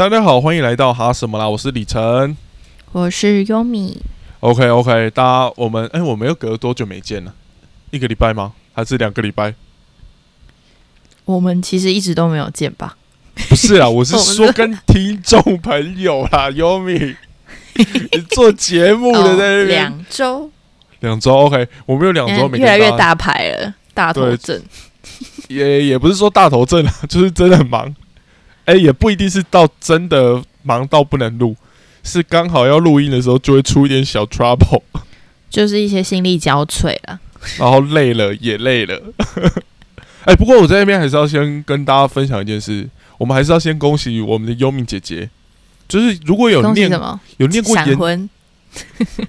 大家好，欢迎来到哈什么啦？我是李晨。我是优米。OK OK，大家我们哎、我们又隔了多久没见了？一个礼拜吗？还是两个礼拜？我们其实一直都没有见吧？不是啊，我是说跟听众朋友啦，优米。你做节目的在那边、哦两周，两周 OK，我们有两周没跟越来越大牌了，大头对症。也也不是说大头症啊，就是真的很忙。哎、也不一定是到真的忙到不能录，是刚好要录音的时候就会出一点小 trouble。就是一些心力交瘁了。然后累了也累了。哎、不过我在那边还是要先跟大家分享一件事，我们还是要先恭喜我们的优敏姐姐，就是如果有念什么？有念过研闪婚？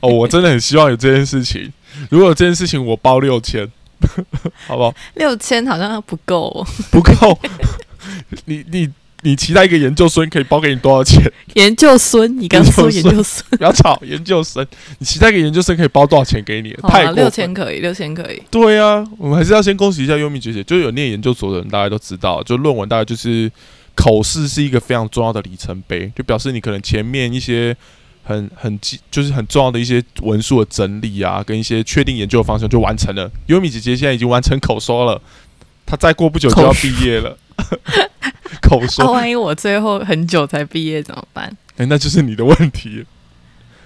哦，我真的很希望有这件事情。如果有这件事情，我包六千，好不好？六千好像不够、哦。不够，你你你期待一个研究生可以包给你多少钱？研究生，你刚说研研究生，不要吵，研究生，你期待一个研究生可以包多少钱给你？太六千可以，六千可以。对啊，我们还是要先恭喜一下优米姐姐，就有念研究所的人，大家都知道，就论文大概就是口试是一个非常重要的里程碑，就表示你可能前面一些很很基就是很重要的一些文书的整理啊，跟一些确定研究的方向就完成了。优米姐姐现在已经完成口说了，她再过不久就要毕业了。口那、说，万一我最后很久才毕业怎么办？哎、那就是你的问题。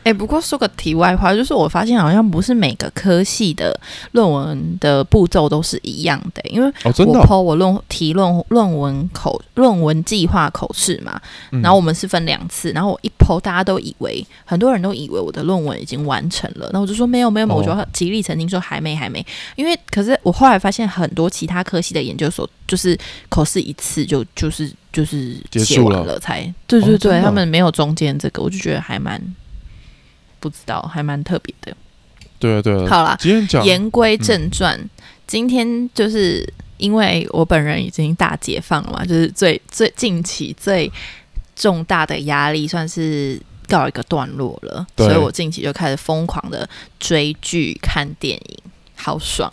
哎、不过说个题外话，就是我发现好像不是每个科系的论文的步骤都是一样的、因为我哦、PO 我论提论论文口论文计划口试嘛，嗯。然后我们是分两次，然后我一 PO，大家都以为很多人都以为我的论文已经完成了，那我就说没有没有，我就极力澄清说还没还没，因为可是我后来发现很多其他科系的研究所就是口试一次就就是就是结束写完了。了才，对对对，哦。他们没有中间这个，我就觉得还蛮不知道，还蛮特别的。对啊对啊。好啦，今天讲言归正传，今天就是因为我本人已经大解放了嘛，就是最最近期最重大的压力算是告一个段落了，所以我近期就开始疯狂的追剧、看电影，好爽。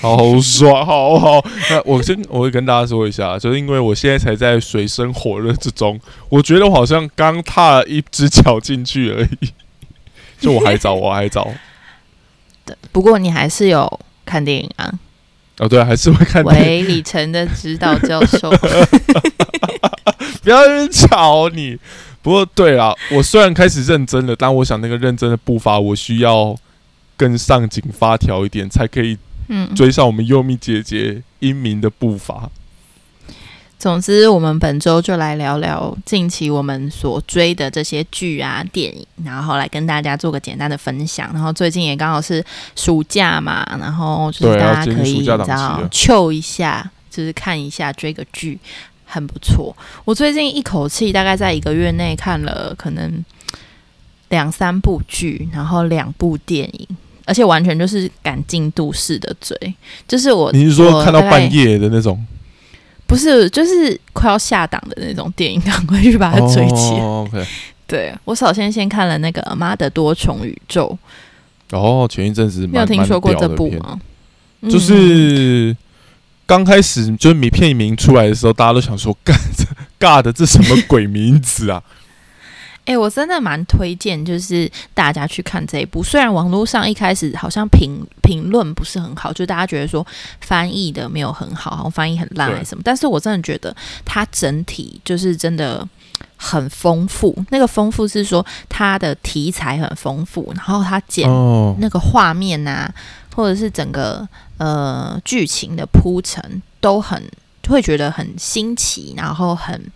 好爽，好好。那我先我会跟大家说一下，就是因为我现在才在水深火热之中，我觉得我好像刚踏了一只脚进去而已。就我还早，我还早。对，不过你还是有看电影啊，哦，对，还是会看电影。为李晨的指导教授。不要吵你。不过对啦，我虽然开始认真了，但我想那个认真的步伐，我需要更上紧发条一点，才可以嗯，追上我们优米姐姐英明的步伐。总之，我们本周就来聊聊近期我们所追的这些剧啊、电影，然后来跟大家做个简单的分享。然后最近也刚好是暑假嘛，然后就是大家可以你知进入暑假档期道了 chill 一下，就是看一下追个剧，很不错。我最近一口气大概在一个月内看了可能两三部剧，然后两部电影。而且完全就是赶进度式的追，就是我你是说看到半夜的那种？不是，就是快要下档的那种电影，赶快去把它追起。对我首先先看了那个《妈的多重宇宙哦，前一阵子》，没有听说过这部？吗？就嗯是刚开始就是名片名出来的时候，大家都想说，干这尬的这什么鬼名字啊？哎、我真的蛮推荐，就是大家去看这一部。虽然网络上一开始好像评评论不是很好，就大家觉得说翻译的没有很好，好像翻译很烂还是什么，但是我真的觉得它整体就是真的很丰富。那个丰富是说它的题材很丰富，然后它剪哦，那个画面呐、或者是整个呃剧情的铺陈都很会觉得很新奇，然后很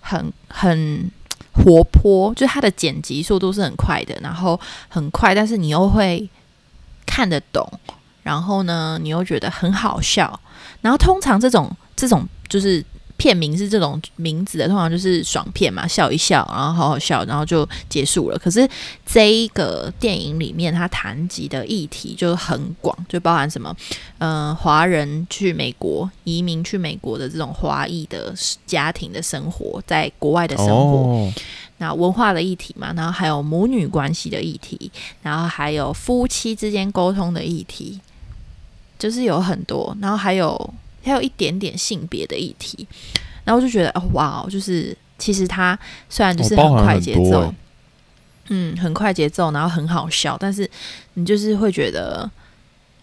很很活泼，就是它的剪辑速度是很快的，然后很快，但是你又会看得懂，然后呢，你又觉得很好笑，然后通常这种这种就是。片名是这种名字的，通常就是爽片嘛，笑一笑，然后好好笑，然后就结束了。可是这一个电影里面，它谈及的议题就很广，就包含什么，呃，华人去美国移民去美国的这种华裔的家庭的生活，在国外的生活，哦，那文化的议题嘛，然后还有母女关系的议题，然后还有夫妻之间沟通的议题，就是有很多，然后还有还有一点点性别的议题，然后我就觉得哦哇，就是其实他虽然就是很快节奏，嗯，很快节奏，然后很好笑，但是你就是会觉得，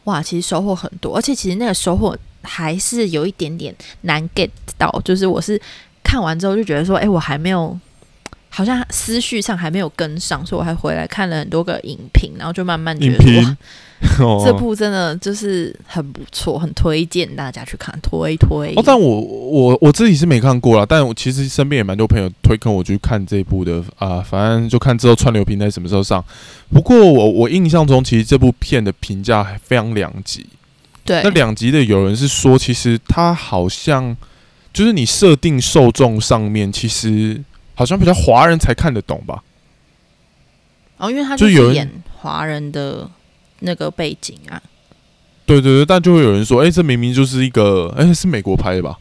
哇，其实收获很多，而且其实那个收获还是有一点点难 get 到，就是我是看完之后就觉得说，哎、我还没有。好像思绪上还没有跟上，所以我还回来看了很多个影评，然后就慢慢觉得哇，哦这部真的就是很不错，很推荐大家去看，推推。哦，但我我我自己是没看过啦，但我其实身边也蛮多朋友推坑我去看这部的啊、反正就看之后串流平台什么时候上。不过我我印象中，其实这部片的评价还非常两极。对那两极的有人是说，其实它好像就是你设定受众上面，其实好像比较华人才看得懂吧？哦，因为他就有演华人的那个背景啊，对对对，但就会有人说，哎、这明明就是一个，哎、是美国拍的吧？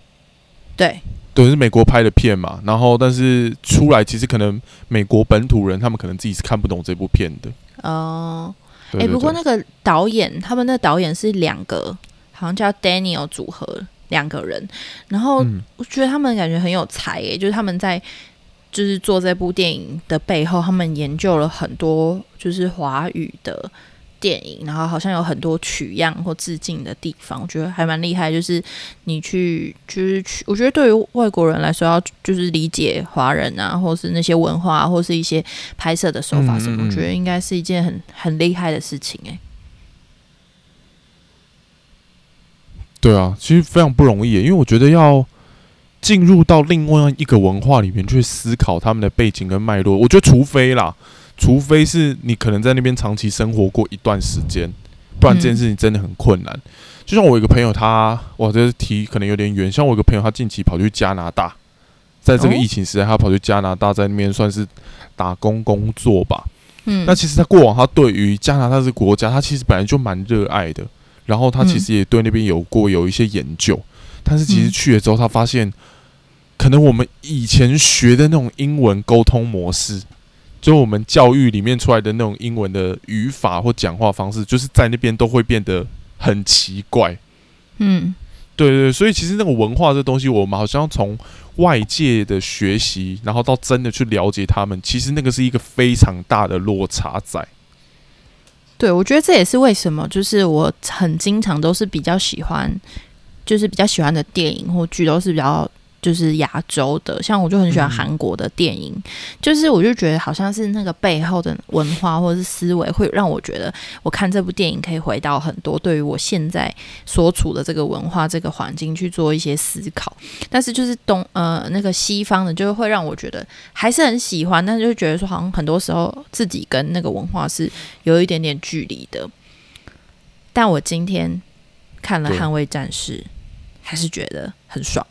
对，对，是美国拍的片嘛。然后，但是出来其实可能美国本土人他们可能自己是看不懂这部片的。哦、哎、不过那个导演，他们那导演是两个，好像叫 Daniel 组合两个人，然后嗯，我觉得他们感觉很有才诶，就是他们在就是做这部电影的背后，他们研究了很多就是华语的电影，然后好像有很多取样或致敬的地方，我觉得还蛮厉害。就是你去就是去，我觉得对于外国人来说，要就是理解华人啊，或是那些文化，或是一些拍摄的手法什么，嗯嗯嗯我觉得应该是一件很很厉害的事情哎。对啊，其实非常不容易耶，因为我觉得要进入到另外一个文化里面去思考他们的背景跟脉络，我觉得除非啦，除非是你可能在那边长期生活过一段时间，不然这件事情真的很困难。就像我有一个朋友他，哇，这题可能有点远。像我一个朋友，他近期跑去加拿大，在这个哦疫情时代，他跑去加拿大，在那边算是打工工作吧。嗯，那其实他过往他对于加拿大这个国家，他其实本来就蛮热爱的，然后他其实也对那边有过有一些研究，但是其实嗯去了之后，他发现可能我们以前学的那种英文沟通模式，就我们教育里面出来的那种英文的语法或讲话方式，就是在那边都会变得很奇怪。嗯对对对，所以其实那个文化这东西，我们好像从外界的学习，然后到真的去了解他们，其实那个是一个非常大的落差在。对，我觉得这也是为什么，就是我很经常都是比较喜欢，就是比较喜欢的电影或剧都是比较就是亚洲的，像我就很喜欢嗯韩国的电影，就是我就觉得好像是那个背后的文化或者是思维，会让我觉得我看这部电影可以回到很多对于我现在所处的这个文化这个环境去做一些思考。但是就是东呃那个西方的，就会让我觉得还是很喜欢，但是就觉得说好像很多时候自己跟那个文化是有一点点距离的。但我今天看了《捍卫战士》，还是觉得很爽。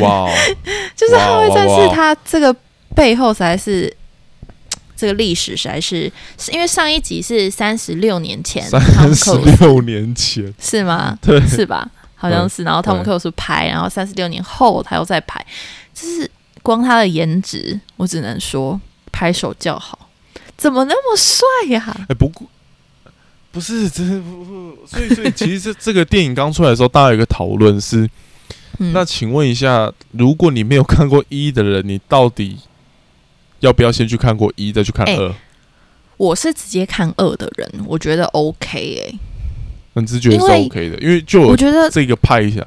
哇哦，就是《哇捍卫战士哇》哇它这个背后实在是 这个历史实在是，是因为上一集是三十六年前，三十六年前，是吗？对是吧？好像是。然后汤姆对克鲁斯拍，然后三十六年后他又再拍，就是光他的颜值，我只能说拍手叫好。怎么那么帅呀、哎、不过不是，这不不，所以所以其实这这个电影刚出来的时候，大家有一个讨论是，嗯，那请问一下，如果你没有看过一的人，你到底要不要先去看过一，再去看哎二？我是直接看二的人，我觉得 OK 哎、你是觉得是 OK 的，因为就我觉得这个拍一下，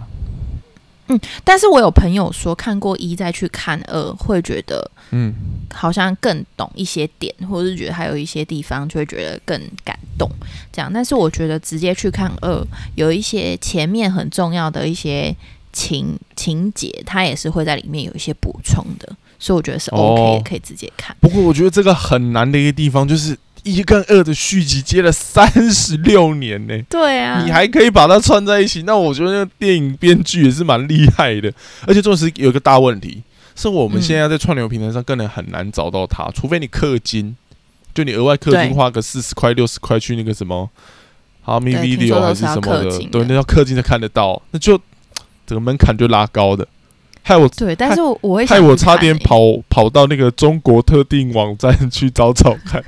嗯但是我有朋友说看过一再去看二，会觉得嗯，好像更懂一些点，或者是觉得还有一些地方就会觉得更感动，这样。但是我觉得直接去看二，有一些前面很重要的一些情情节，它也是会在里面有一些补充的，所以我觉得是 OK 可以直接看。不过我觉得这个很难的一个地方就是一跟二的续集接了三十六年呢、对啊。你还可以把它串在一起，那我觉得那个电影编剧也是蛮厉害的。而且重点是有一个大问题，是我们嗯现在在串流平台上根本很难找到它，除非你氪金，就你额外氪金花个四十块、六十块去那个什么好咪对听 video 还是什么氪的，对，那要氪金才看得到，那就整个门槛就拉高的，害我对，但是我害我差点跑跑到那个中国特定网站去找找看。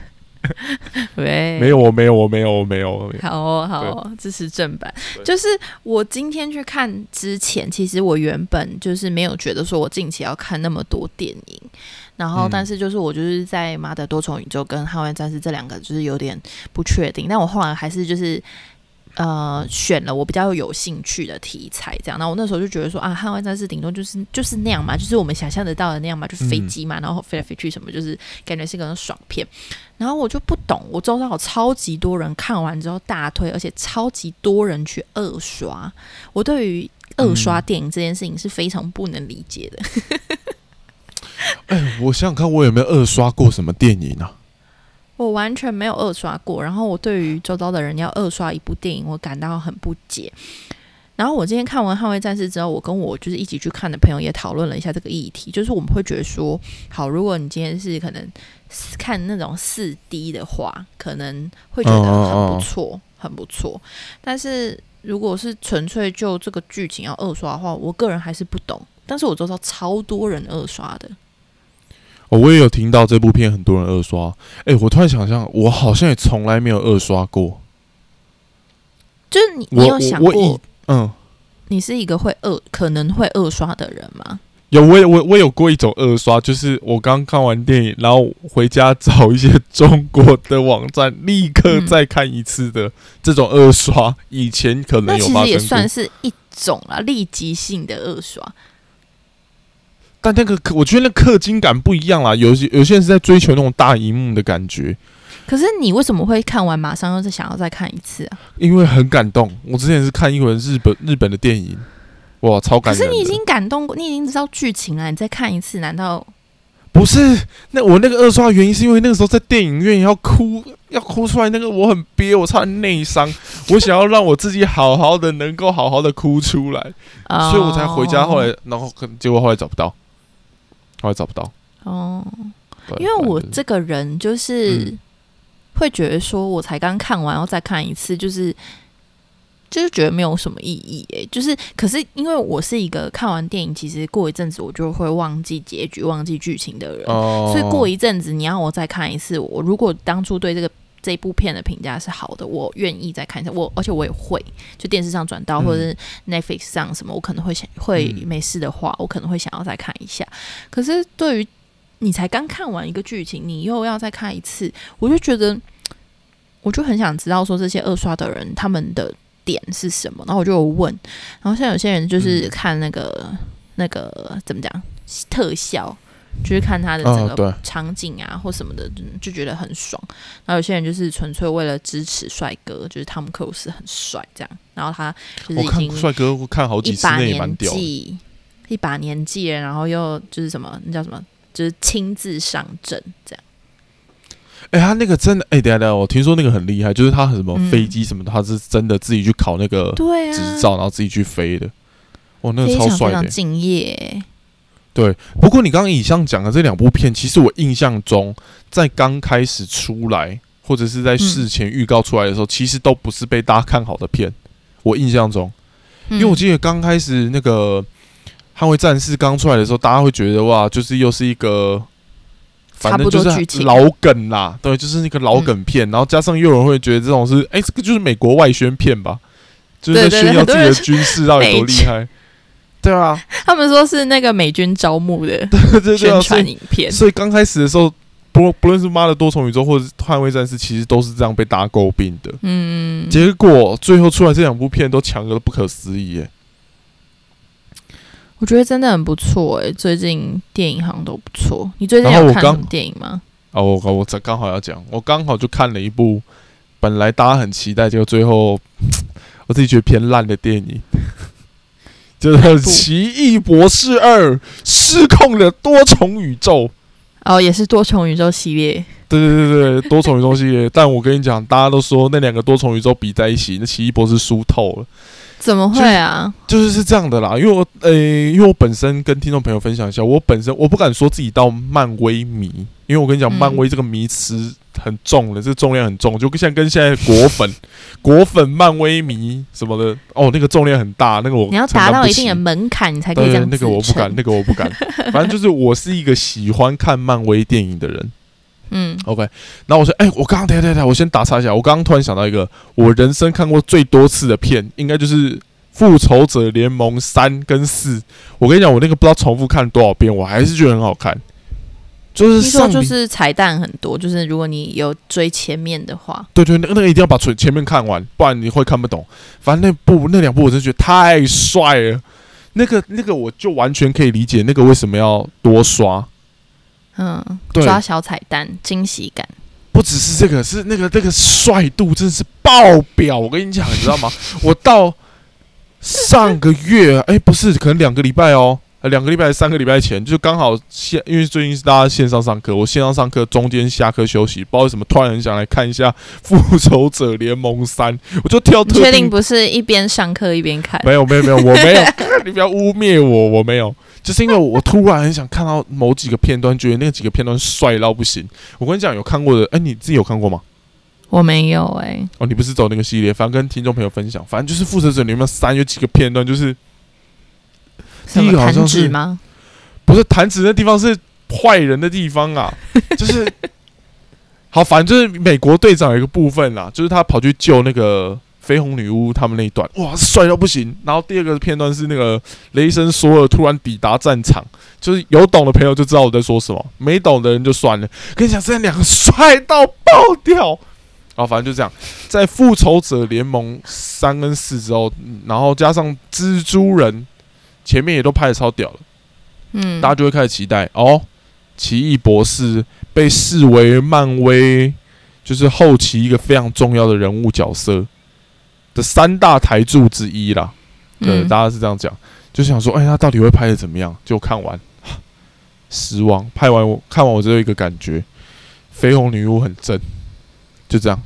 喂，没有，我没有，我没有，我没有，我没有。好哦，好哦，支持正版。就是我今天去看之前，其实我原本就是没有觉得说我近期要看那么多电影，然后嗯但是就是我就是在《马的多重宇宙》跟《捍卫战士》这两个就是有点不确定，但我后来还是就是。呃，选了我比较有兴趣的题材，这样。那我那时候就觉得说啊，捍卫战士顶多就是就是那样嘛，就是我们想象得到的那样嘛，就是飞嗯机嘛，然后飞来飞去什么，就是感觉是个爽片。然后我就不懂，我周遭有超级多人看完之后大推，而且超级多人去二刷。我对于二刷电影这件事情是非常不能理解的。哎，我想想看，我有没有二刷过什么电影啊？我完全没有二刷过，然后我对于周遭的人要二刷一部电影，我感到很不解。然后我今天看完《捍卫战士》之后，我跟我就是一起去看的朋友也讨论了一下这个议题，就是我们会觉得说，好，如果你今天是可能看那种四 D 的话，可能会觉得很不错，很不错。但是如果是纯粹就这个剧情要二刷的话，我个人还是不懂。但是我周遭超多人二刷的，哦，我也有听到这部片很多人二刷。哎，我突然想象，我好像也从来没有二刷过。就是你，你有想过嗯，你是一个会二可能会二刷的人吗？有我有我我有过一种二刷，就是我刚看完电影，然后回家找一些中国的网站，立刻嗯再看一次的、这种二刷。以前可能那其实也算是一种啦，立即性的二刷。但那个我觉得那氪金感不一样啦。有些有些人是在追求那种大荧幕的感觉，可是你为什么会看完马上又是想要再看一次啊？因为很感动。我之前是看一轮日本日本的电影，哇，超感人可。是你已经感动过，你已经知道剧情了，你再看一次，难道不是，那我那个二刷原因是因为那个时候在电影院要哭，要哭出来，那个我很憋，我差点内伤，我想要让我自己好好的，能够好好的哭出来，哦所以我才回家。后来，然后可结果后来找不到，后来找不到，哦，因为我这个人就是嗯。会觉得说，我才刚看完，然后再看一次，就是就是觉得没有什么意义诶、就是可是因为我是一个看完电影，其实过一阵子我就会忘记结局、忘记剧情的人，哦，所以过一阵子你要我再看一次，我如果当初对这个。这部片的评价是好的，我愿意再看一下。我而且我也会，就电视上转到嗯或者是 Netflix 上什么，我可能会想会嗯没事的话，我可能会想要再看一下。可是对于你才刚看完一个剧情，你又要再看一次，我就觉得，我就很想知道说这些二刷的人他们的点是什么。然后我就有问，然后像有些人就是嗯看那个、那个怎么讲特效，就是看他的整个场景啊或什么的，就就觉得很爽。然后有些人就是纯粹为了支持帅哥，就是汤姆克鲁斯很帅这样，然后他就是已经帅哥我看好几一次，把年那也蛮屌的。纪，一把年纪了，然后又就是什么，那叫什么，就是亲自上阵这样。哎、他那个真的，哎、等下等下，我听说那个很厉害，就是他什么嗯飞机什么的，他是真的自己去考那个执照，然后自己去飞的。哇，那个超帅的、常非常敬业。不过你刚刚以上讲的这两部片，其实我印象中，在刚开始出来，或者是在事前预告出来的时候，其实都不是被大家看好的片。我印象中，因为我嗯记得刚开始那个《捍卫战士》刚出来的时候，大家会觉得哇，就是又是一个。反正就是老梗啦，对，就是那个老梗片，然后加上又有人会觉得这种是，哎、这个就是美国外宣片吧，就是在对对炫耀自己的军事到底多厉害，对啊，他们说是那个美军招募的 宣啊，所以传影片。所以刚开始的时候，不不论是妈的多重宇宙或者是捍卫战士，其实都是这样被大家诟病的。嗯，结果最后出来这两部片都强的不可思议耶！我觉得真的很不错诶，最近电影好像都不错。你最近有看什么电影吗？啊，我我这刚好要讲，我刚好就看了一部本来大家很期待，结果最后 我自己觉得偏烂的电影，就是《奇异博士二：失控的多重宇宙》。哦，也是多重宇宙系列。对对对对，多重宇宙系列。但我跟你讲，大家都说那两个多重宇宙比在一起，那奇异博士输透了。怎么会啊？就是是这样的啦，因为我呃、因为我本身跟听众朋友分享一下，我本身我不敢说自己到漫威迷，因为我跟你讲，嗯漫威这个迷词很重的，这个重量很重，就像跟现在果粉、果粉、漫威迷什么的，哦，那个重量很大，那个我你要达到一定的门槛，你才可以对这样那个我不敢，那个我不敢。反正就是我是一个喜欢看漫威电影的人，嗯，OK，然后我说，哎、我刚刚等一下等下，我先打岔一下，我刚刚突然想到一个我人生看过最多次的片，应该就是《复仇者联盟三》跟四。我跟你讲，我那个不知道重复看多少遍，我还是觉得很好看。就是听说上就是彩蛋很多，就是如果你有追前面的话，对对，那个那个一定要把前前面看完，不然你会看不懂。反正那部那两部我真觉得太帅了，那个那个我就完全可以理解那个为什么要多刷。嗯，对抓小彩蛋，惊喜感。不只是这个，是那个那个帅度真的是爆表。我跟你讲，你知道吗？我到上个月，哎、不是，可能两个礼拜哦，呃两个礼拜、三个礼拜前，就刚好线，因为最近是大家线上上课，我线上上课中间下课休息，不知道为什么突然很想来看一下《复仇者联盟三》，我就跳你确定定不是一边上课一边看？没有没有没有，我没有，你不要污蔑我，我没有，就是因为我突然很想看到某几个片段，觉得那几个片段帅到不行。我跟你讲，有看过的，哎、你自己有看过吗？我没有哎、哦，你不是走那个系列，反正跟听众朋友分享，反正就是《复仇者联盟三》有几个片段，就是第一个好像弹指是吗？不是弹指那地方是坏人的地方啊，就是好，反正就是美国队长有一个部分啦，就是他跑去救那个绯红女巫他们那一段，哇，帅到不行。然后第二个片段是那个雷神索尔突然抵达战场，就是有懂的朋友就知道我在说什么，没懂的人就算了。跟你讲，这两个帅到爆掉。啊反正就这样，在复仇者联盟三跟四之后，嗯然后加上蜘蛛人，前面也都拍的超屌了。嗯，大家就会开始期待哦，奇异博士被视为漫威就是后期一个非常重要的人物角色的三大台柱之一啦。对，嗯大家是这样讲，就想说，哎，他到底会拍的怎么样？就看完 失望，拍完我看完我只有一个感觉，绯红女巫很正，就这样。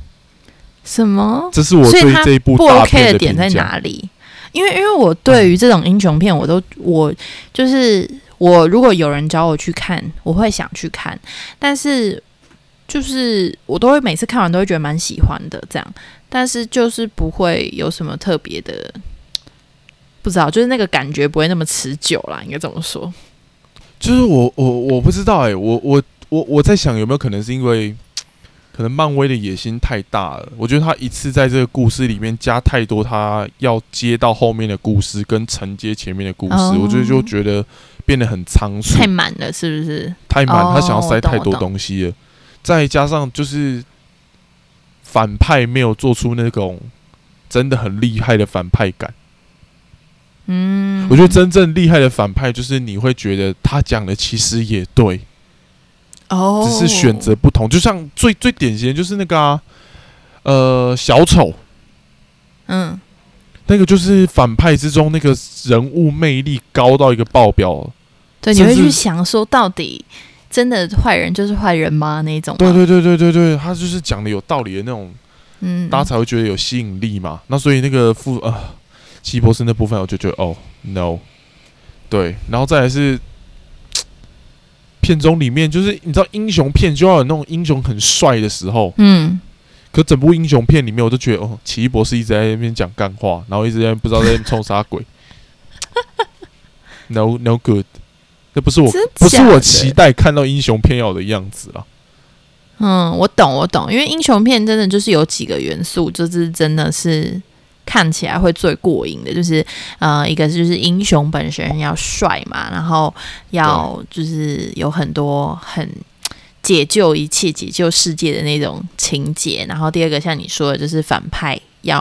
什么这是我对这一部不大 OK 片的点在。哪里？因为因为我对于这种英雄片，我都我就是我如果有人找我去看，我会想去看，但是就是我都会每次看完都会觉得蛮喜欢的这样，但是就是不会有什么特别的，不知道，就是那个感觉不会那么持久啦，应该怎么说。就是我我我不知道哎、我我我我在想有没有可能是因为，可能漫威的野心太大了。我觉得他一次在这个故事里面加太多，他要接到后面的故事跟承接前面的故事，哦我觉得就觉得变得很仓促太，满了，是不是？太满，哦他想要塞太多东西了。再加上就是反派没有做出那种真的很厉害的反派感。嗯，我觉得真正厉害的反派就是你会觉得他讲的其实也对。哦，只是选择不同。就像最最典型的就是那个啊，呃，小丑，嗯，那个就是反派之中那个人物魅力高到一个爆表。对，你会去想说，到底真的坏人就是坏人吗？那一种，对对对对对对，他就是讲的有道理的那种，嗯，大家才会觉得有吸引力嘛。那所以那个副呃，奇博士那部分，我就觉得哦，no，对，然后再来是。片中里面就是你知道英雄片就要有那种英雄很帅的时候，嗯，可整部英雄片里面，我都觉得哦，奇异博士一直在那边讲干话，然后一直在那边不知道在那边冲啥鬼。No no good，这不是我不是我期待看到英雄片要的样子啊。嗯，我懂，我懂，因为英雄片真的就是有几个元素，就是真的是看起来会最过瘾的，就是呃，一个就是英雄本身要帅嘛，然后要就是有很多很解救一切、解救世界的那种情节，然后第二个像你说的，就是反派要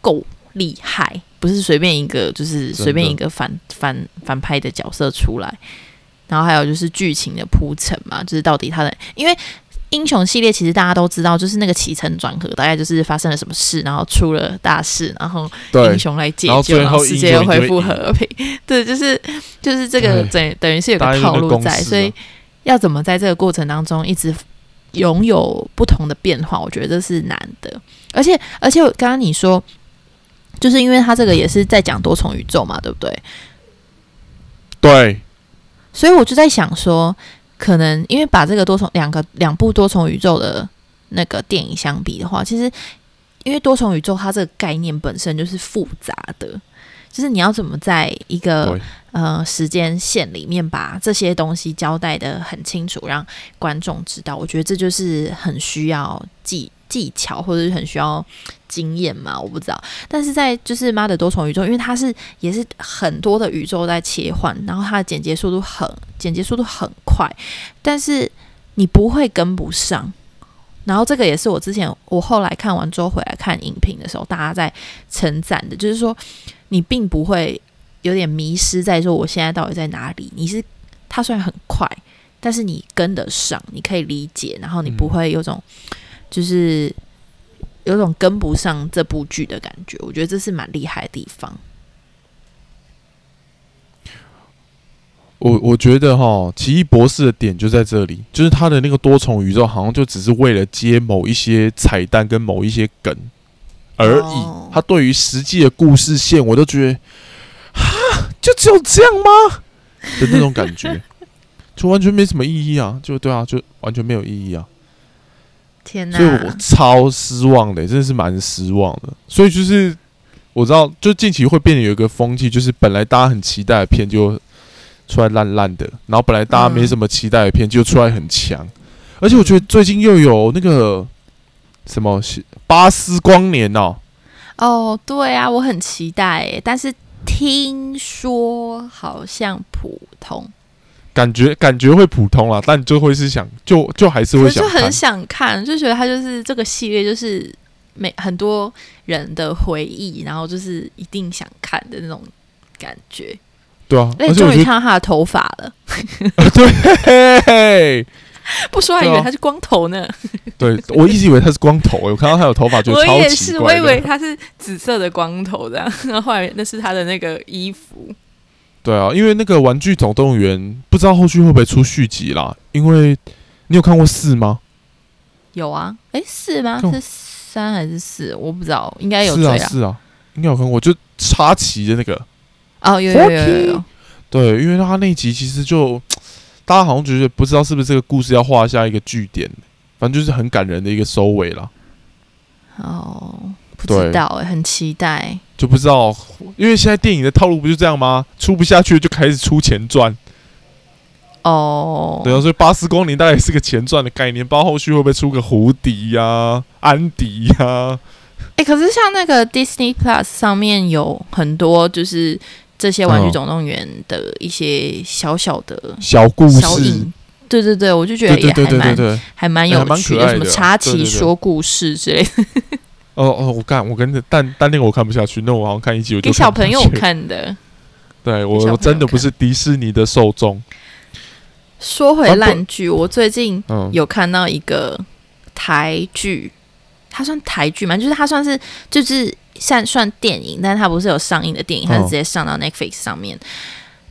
够厉害，不是随便一个就是随便一个反反反派的角色出来。然后还有就是剧情的铺陈嘛，就是到底他的，因为英雄系列其实大家都知道，就是那个起承转合，大概就是发生了什么事，然后出了大事，然后英，雄来解救，然后世界又恢复和平。对，就是就是这个等等于是有个套路在，所以要怎么在这个过程当中一直拥有不同的变化，我觉得这是难的。而且而且刚刚你说，就是因为他这个也是在讲多重宇宙嘛，对不对？对，所以我就在想说，可能因为把这个多重两个两部多重宇宙的那个电影相比的话，其实因为多重宇宙它这个概念本身就是复杂的，就是你要怎么在一个对，呃时间线里面把这些东西交代的很清楚，让观众知道。我觉得这就是很需要技技巧，或者是很需要经验嘛，我不知道。但是在就是妈的多重宇宙，因为它是也是很多的宇宙在切换，然后它的剪接速度很剪接速度很快，但是你不会跟不上。然后这个也是我之前我后来看完之后回来看影评的时候，大家在称赞的，就是说你并不会有点迷失在说我现在到底在哪里。你是它虽然很快，但是你跟得上，你可以理解，然后你不会有种、就是有种跟不上这部剧的感觉。我觉得这是蛮厉害的地方。我我觉得哈，奇异博士的点就在这里，就是他的那个多重宇宙，好像就只是为了接某一些彩蛋跟某一些梗而已。哦他对于实际的故事线，我都觉得，哈，就只有这样吗？的那种感觉，就完全没什么意义啊！就对啊，就完全没有意义啊！天哪所以！我超失望的，真的是蛮失望的。所以就是我知道，就近期会变得有一个风气，就是本来大家很期待的片就出来烂烂的，然后本来大家没什么期待的片就出来很强。而且我觉得最近又有那个什么是巴斯光年哦，哦，对啊，我很期待耶，但是听说好像普通，感觉感觉会普通啦，但就会是想就就还是可会想就很。想看，就觉得它就是这个系列，就是每很多人的回忆，然后就是一定想看的那种感觉。对啊，而且终于看到他的头发了，得 对 不说还以为他是光头呢。对，我一直以为他是光头、欸，我看到他有头发觉得我超也是，我。以为他是紫色的光头这样，然后后来那是他的那个衣服。对啊，因为那个《玩具总动员》不知道后续会不会出续集啦？因为你有看过四吗？有啊，诶，是吗？是三还是四？我不知道，应该有是追啊。啊是啊，应该有看过，就插旗的那个。哦，有有有有有。对，因为他那一集其实就 大家好像觉得不知道是不是这个故事要画下一个句点，反正就是很感人的一个收尾啦。哦，不知道诶，很期待。就不知道，因为现在电影的套路不就这样吗？出不下去就开始出前传，哦，对啊，所以巴斯光年大概是个前传的概念，不知道后续会不会出个胡迪呀、安迪呀、哎、可是像那个 Disney Plus 上面有很多就是这些《玩具嗯总动员》的一些小小的小故事，对对对，我就觉得也还蛮。还蛮有趣的，什么插旗说故事之类的，哦哦，我看我跟着，但但那个我看不下去，那我好像看一集我就给小朋友看的。对我我真的不是迪士尼的受众。说回烂剧，我最近嗯，有看到一个台剧，它算台剧吗？就是它算是就是算算电影，但是它不是有上映的电影，它是嗯。直接上到 Netflix 上面，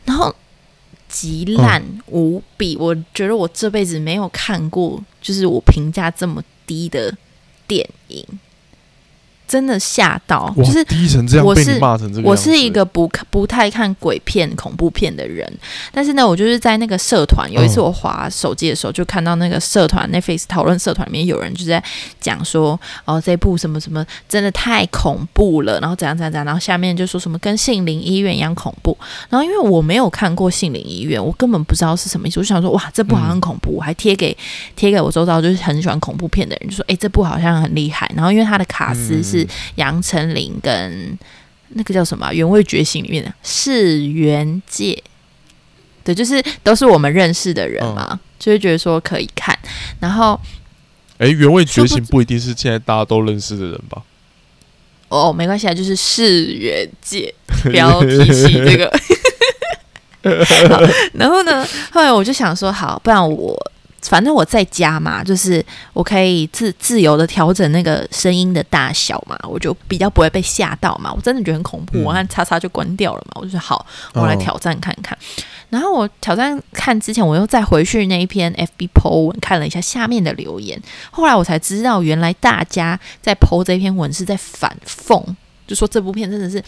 然后极烂无比，我觉得我这辈子没有看过，就是我评价这么低的电影，真的吓到，哇，就是低成这样我是被你骂成这个我是一个不看不太看鬼片、恐怖片的人，但是呢，我就是在那个社团，有一次嗯。我滑手机的时候，就看到那个社团 Netflix 讨论社团里面有人就在讲说，哦，这部什么什么真的太恐怖了，然后怎样怎样怎样，然后下面就说什么跟杏林医院一样恐怖，然后因为我没有看过杏林医院，我根本不知道是什么意思，我就想说，哇，这部好像很恐怖，我还贴给贴给我周遭就是很喜欢恐怖片的人，就说，诶，这部好像很厉害，然后因为他的卡斯是嗯杨丞琳跟那个叫什么啊《原味觉醒》里面的世元界，对，就是都是我们认识的人嘛，就会觉得说可以看。然后哎，原味觉醒不一定是现在大家都认识的人吧？哦，没关系啊，就是世元界，不要提起这个。好，然后呢，后来我就想说，好，不然我反正我在家嘛，就是我可以自自由的调整那个声音的大小嘛，我就比较不会被吓到嘛。我真的觉得很恐怖，嗯我按叉叉就关掉了嘛。我就说好，我来哦挑战看看。然后我挑战看之前，我又再回去那一篇 FB po 文看了一下下面的留言，后来我才知道，原来大家在 po 这篇文是在反讽，就说这部片真的是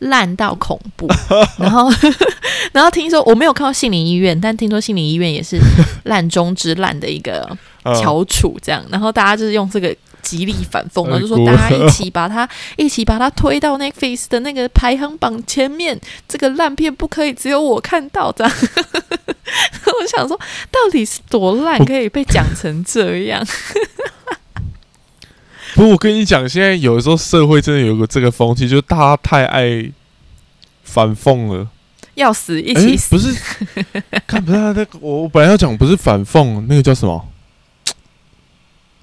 烂到恐怖。然后，然后听说我没有看到杏林医院，但听说杏林医院也是 烂中之烂的一个嗯翘楚，这样。然后大家就是用这个极力反讽，然后就说哎大家一起把它一起把它推到 Netflix 的那个排行榜前面，这个烂片不可以只有我看到这样。我想说，到底是多烂可以被讲成这样？不我跟你讲，现在有的时候社会真的有个这个风气，就是大家太爱反讽了。要死一哎、起死，不是，看不是那个，我我本来要讲不是反讽，那个叫什么？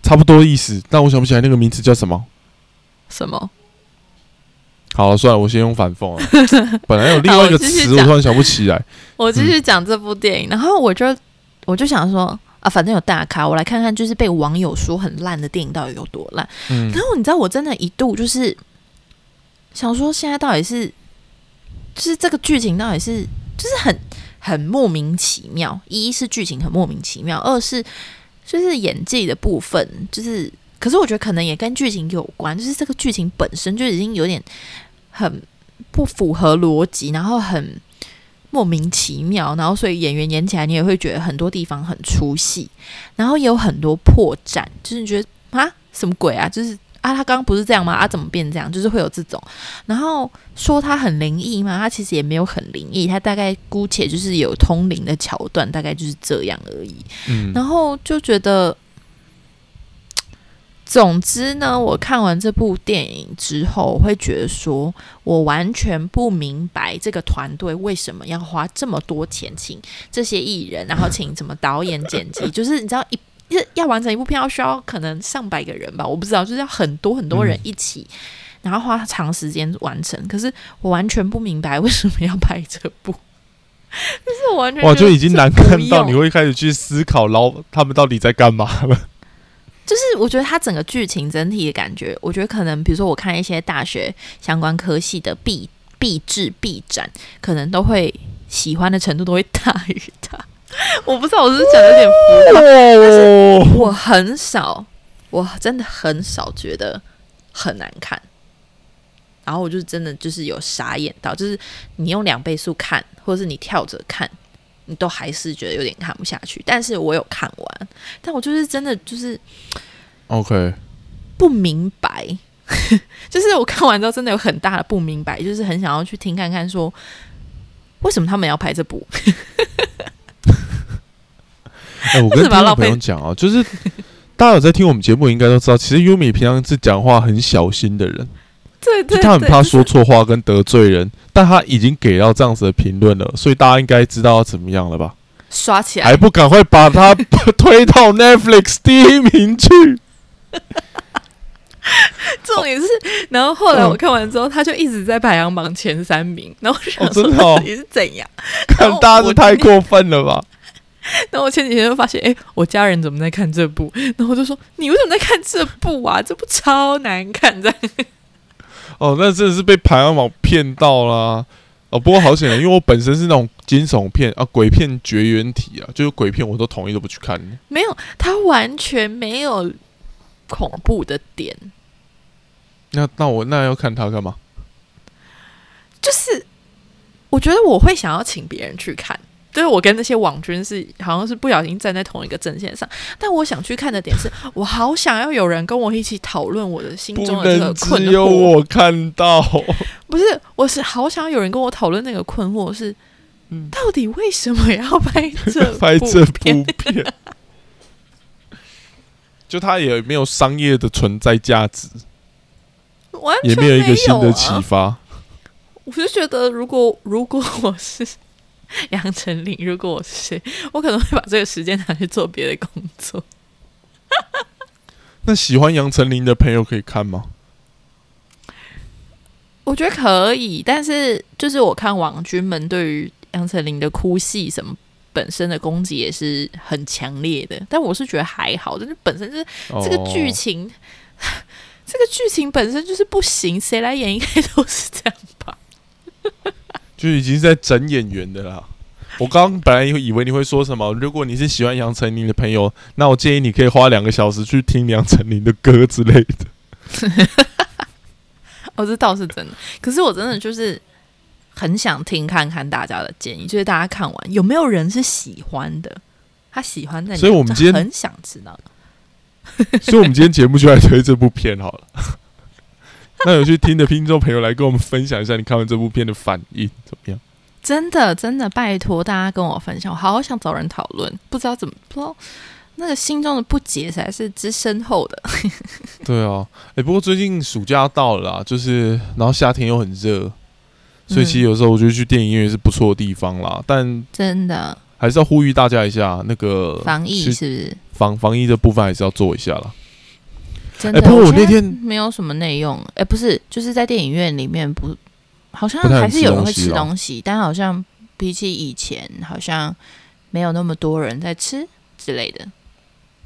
差不多意思，但我想不起来那个名词叫什么。什么？好了，算了，我先用反讽了。本来有另外一个词，我突然想不起来。我继续讲这部电影，然后我就我就想说啊，反正有大咖，我来看看，就是被网友说很烂的电影到底有多烂。嗯然后你知道，我真的一度就是想说，现在到底是，就是这个剧情到底是，就是很很莫名其妙。一是剧情很莫名其妙，二是就是演技的部分，就是，可是我觉得可能也跟剧情有关，就是这个剧情本身就已经有点很不符合逻辑，然后很。莫名其妙，然后所以演员演起来，你也会觉得很多地方很出戏，然后也有很多破绽，就是你觉得啊什么鬼啊，就是啊他刚刚不是这样吗？啊怎么变这样？就是会有这种，然后说他很灵异嘛？他其实也没有很灵异，他大概姑且就是有通灵的桥段，大概就是这样而已。嗯，然后就觉得，总之呢，我看完这部电影之后，我会觉得说，我完全不明白这个团队为什么要花这么多钱请这些艺人，然后请什么导演、剪辑，就是你知道一。要要完成一部片，要需要可能上百个人吧，我不知道，就是要很多很多人一起，然后花长时间完成。可是我完全不明白为什么要拍这部，就是我完全哇，就已经难看到你会开始去思考，然后他们到底在干嘛了。就是我觉得它整个剧情整体的感觉，我觉得可能比如说我看一些大学相关科系的毕毕制毕展，可能都会喜欢的程度都会大于它。我不知道我是讲的有点浮夸，哦，我很少，我真的很少觉得很难看。然后我就真的就是有傻眼到，就是你用两倍速看，或者是你跳着看，你都还是觉得有点看不下去。但是我有看完，但我就是真的就是。OK，不明白，就是我看完之后真的有很大的不明白，就是很想要去听看看说为什么他们要拍这部。哎、我 跟听众朋为什么要浪费友讲啊，就是大家有在听我们节目，应该都知道，其实优米平常是讲话很小心的人，对他很怕说错话跟得罪人，但他已经给到这样子的评论了，所以大家应该知道要怎么样了吧？刷起来还。不赶快把他 推到 Netflix 第一名去？重点是，然后后来嗯我看完之后，他就一直在排行榜前三名，然后我就想哦说到底是怎样？看大家是太过分了吧？然后我前几天就发现，哎，我家人怎么在看这部？然后我就说，你为什么在看这部啊？这部超难看，这样。哦，那真的是被排行榜骗到啦。哦，不过好险啊，因为我本身是那种惊悚片啊、鬼片绝缘体啊，就是鬼片我都统一都不去看。没有，它完全没有恐怖的点。那那我那要看它干嘛？就是我觉得我会想要请别人去看，就是我跟那些网军是好像是不小心站在同一个阵线上，但我想去看的点是我好想要有人跟我一起讨论我的心中的这个能困只有，我看到。不是，我是好想要有人跟我讨论那个困惑是，嗯到底为什么要拍这 拍这部片？片，就它也没有商业的存在价值，完全也没有一个新的啊启发。我就觉得，如果如果我是 杨丞琳，如果我是谁，我可能会把这个时间拿去做别的工作。那喜欢杨丞琳的朋友可以看吗？我觉得可以，但是就是我看网军们对于杨丞琳的哭戏什么本身的攻击也是很强烈的，但我是觉得还好，就是本身就是这个剧哦情，这个剧情本身就是不行，谁来演应该都是这样吧。就已经是在整演员的啦。我刚刚本来以为你会说什么，如果你是喜欢杨丞琳的朋友，那我建议你可以花两个小时去听杨丞琳的歌之类的。哦，这倒是真的。可是我真的就是很想听看看大家的建议，就是大家看完有没有人是喜欢的，他喜欢在，所以我们今天很想知道。所以我们今天节目就来推这部片好了。那有去听的听众朋友来跟我们分享一下，你看完这部片的反应怎么样？真的，真的，拜托大家跟我分享，我好想找人讨论，不知道怎么，不知道那个心中的不解才是之深厚的。对啊，哎，不过最近暑假到了啦，就是然后夏天又很热，所以其实有时候我觉得去电影院是不错的地方啦。但真的还是要呼吁大家一下，那个防疫是不是？防防疫的部分还是要做一下啦。真的，不过我那天没有什么内用，哎，不是，就是在电影院里面不，好像还是有人会吃吃东西但好像比起以前，好像没有那么多人在吃之类的。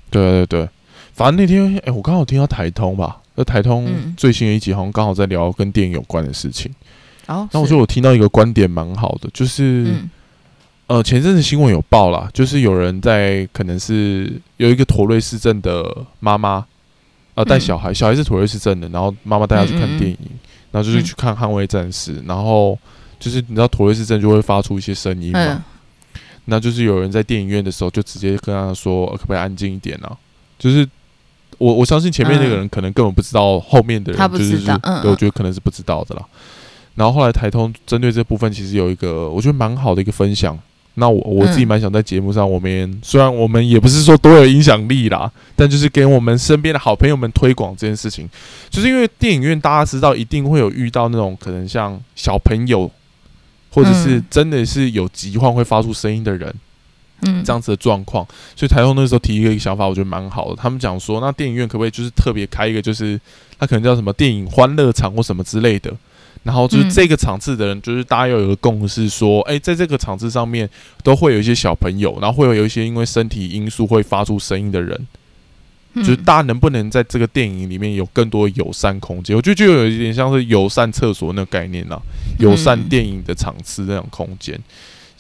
对对对，反正那天哎、我刚好听到台通吧，那台通嗯。最新的一集好像刚好在聊跟电影有关的事情。然后，那我觉得我听到一个观点蛮好的，就是、嗯。呃前阵子新闻有报啦，就是有人在可能是有一个陀瑞市镇的妈妈，呃带嗯小孩，小孩是妥瑞氏症的，然后妈妈带他去看电影，然后就是去看《捍卫战士》，然后就是你知道妥瑞氏症就会发出一些声音嘛，嗯那就是有人在电影院的时候就直接跟他说，呃可不可以安静一点啊？就是我我相信前面那个人可能根本不知道后面的人，就是我嗯觉得可能是不知道的啦。然后后来台通针对这部分其实有一个我觉得蛮好的一个分享。那我我自己嗯蛮想在节目上，我们也虽然我们也不是说多有影响力啦，但就是给我们身边的好朋友们推广这件事情，就是因为电影院大家知道一定会有遇到那种可能像小朋友，或者是嗯真的是有疾患会发出声音的人，嗯，这样子的状况，所以台通那时候提一个想法，我觉得蛮好的。他们讲说，那电影院可不可以就是特别开一个，就是它可能叫什么电影欢乐场或什么之类的。然后就是嗯。这个场次的人，就是大家要有个共识，说，哎、在这个场次上面都会有一些小朋友，然后会有一些因为身体因素会发出声音的人，嗯。就是大家能不能在这个电影里面有更多友善空间？我觉得就有一点像是友善厕所那个概念啦，友善嗯电影的场次那种空间，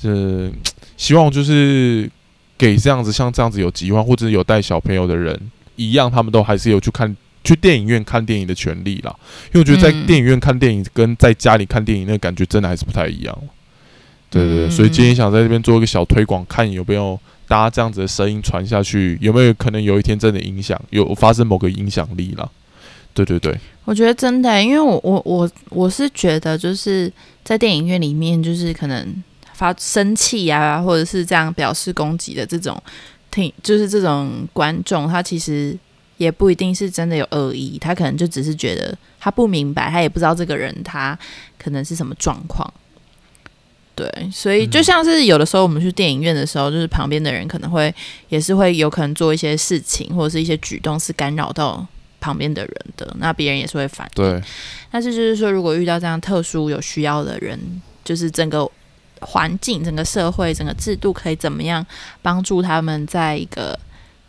是希望就是给这样子像这样子有疾患或者是有带小朋友的人一样，他们都还是有去看去电影院看电影的权利啦。因为我觉得在嗯电影院看电影跟在家里看电影那个感觉真的还是不太一样。对对所以今天想在这边做一个小推广，看有没有大家这样子的声音传下去，有没有可能有一天真的影响，有发生某个影响力啦。对对对，我觉得真的欸，因为我我我我是觉得就是在电影院里面，就是可能发生气啊，或者是这样表示攻击的这种挺，就是这种观众，他其实也不一定是真的有恶意，他可能就只是觉得他不明白，他也不知道这个人他可能是什么状况。对，所以就嗯像是有的时候我们去电影院的时候，就是旁边的人可能会也是会有可能做一些事情或者是一些举动是干扰到旁边的人的，那别人也是会反应。对，但是就是说，如果遇到这样特殊有需要的人，就是整个环境、整个社会、整个制度可以怎么样帮助他们在一个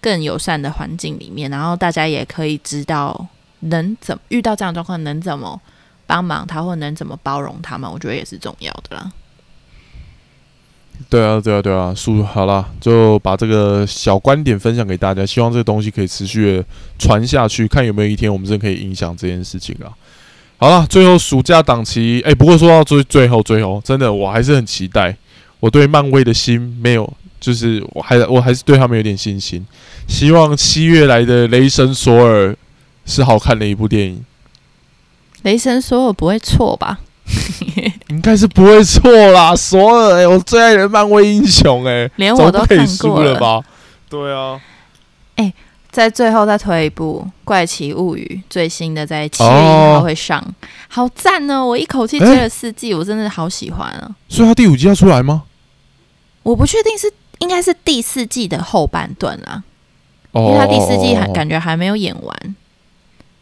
更友善的环境里面，然后大家也可以知道能怎遇到这样的状况能怎么帮忙他，或能怎么包容他们，我觉得也是重要的啦。对啊，对啊，对啊，叔好啦，就把这个小观点分享给大家，希望这个东西可以持续的传下去，看有没有一天我们真的可以影响这件事情啊。好了，最后暑假档期，哎、不过说到最最后最后，真的我还是很期待，我对漫威的心没有，就是我还我还是对他们有点信心，希望七月来的《雷神索尔》是好看的一部电影，雷神索尔不会错吧？应该是不会错啦。索尔、哎，我最爱的漫威英雄、哎，连我都看过了。了吧？对啊。在最后再推一部《怪奇物语》，最新的在七月一哦号会上，好赞哦！我一口气追了四季，我真的好喜欢啊！所以他第五季要出来吗？我不确定是应该是第四季的后半段啦，哦因为他第四季还哦感觉还没有演完，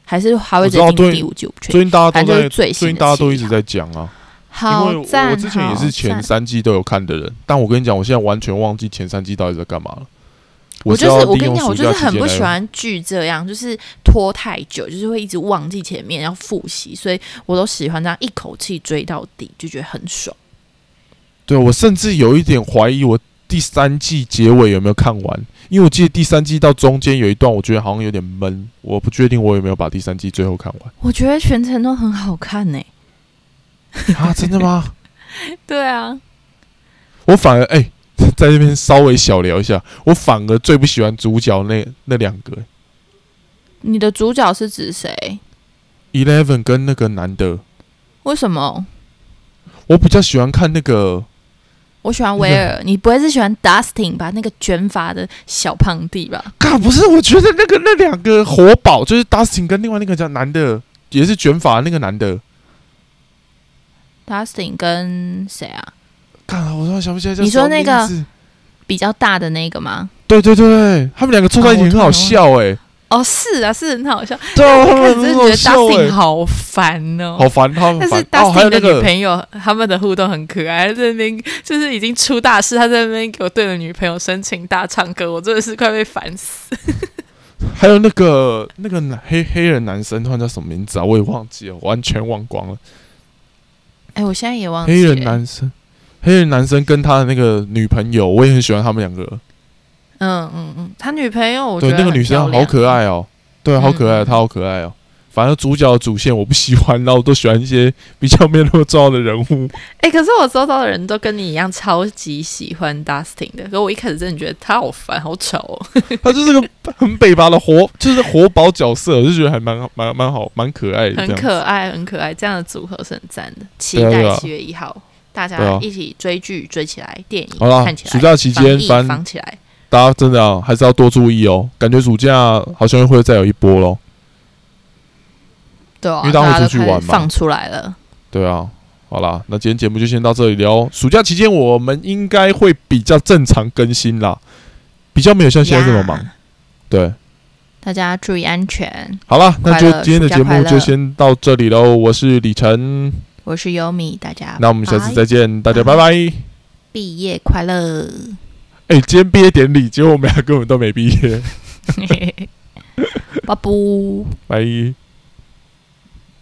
还是还会直接我知道对进第五季。最近大家都在，最最近大家都一直在讲啊。因为我好赞！我之前也是前三季都有看的人，但我跟你讲，我现在完全忘记前三季到底在干嘛了。我就是我跟你讲，我就是很不喜欢剧这样，就是拖太久，就是会一直忘记前面要复习，所以我都喜欢这样一口气追到底，就觉得很爽。对我甚至有一点怀疑，我第三季结尾有没有看完？因为我记得第三季到中间有一段，我觉得好像有点闷，我不确定我有没有把第三季最后看完我觉得全程都很好看呢、啊？真的吗？对啊，我反而哎、在这边稍微小聊一下，我反而最不喜欢主角那那两个、你的主角是指谁？Eleven 跟那个男的，为什么？我比较喜欢看那个，我喜欢威尔，你不会是喜欢 Dustin 吧？那个卷发的小胖弟吧？啊，不是，我觉得那个那两个活宝就是 Dustin 跟另外那个叫男的，也是卷发的那个男的，Dustin 跟谁啊？看我突然想不起来叫你说那个比较大的那个吗？对对对，他们两个凑在一起很好笑哎、哦，是啊，是很好笑。对啊，他我真的觉得 Dustin 好烦哦。好烦，他们但是 Dustin 的女朋友，他们的互动很可爱，在那边就是已经出大事，他在那边给我对着女朋友深情大唱歌，我真的是快被烦死。还有那个那个男黑黑人男生，突然叫什么名字啊？我也忘记了，完全忘光了。哎，我现在也忘记黑人男生，黑人男生跟他的那个女朋友，我也很喜欢他们两个。嗯嗯嗯，他女朋友我觉对，得那个女生好可爱。哦，对，好可爱，嗯她好可爱哦。反正主角的主线我不喜欢，然后我都喜欢一些比较没有那么重要的人物。哎、可是我周遭的人都跟你一样超级喜欢 Dustin 的，可我一开始真的觉得他好烦，好丑、哦。他就是个很北伐的活，就是活宝角色，我就觉得还蛮蛮蛮好，蛮可爱的，很样可爱，很可爱，这样的组合是很赞的。期对啊对啊待七月一号，大对啊家一起追剧追起来，电影好啦看起，来，暑假期间防疫反正防起来。大家真的啊，还是要多注意哦。感觉暑假好像会再有一波喽。对啊，因为大家会出去玩嘛放出来了。对啊，好啦，那今天节目就先到这里了。暑假期间我们应该会比较正常更新啦，比较没有像现在这么忙。对，大家注意安全。好啦，那就今天的节目就先到这里喽。我是李晨，我是优米，大家那我们下次再见，大家拜拜。毕业快乐。哎、今天毕业典礼，结果我们俩根本都没毕业。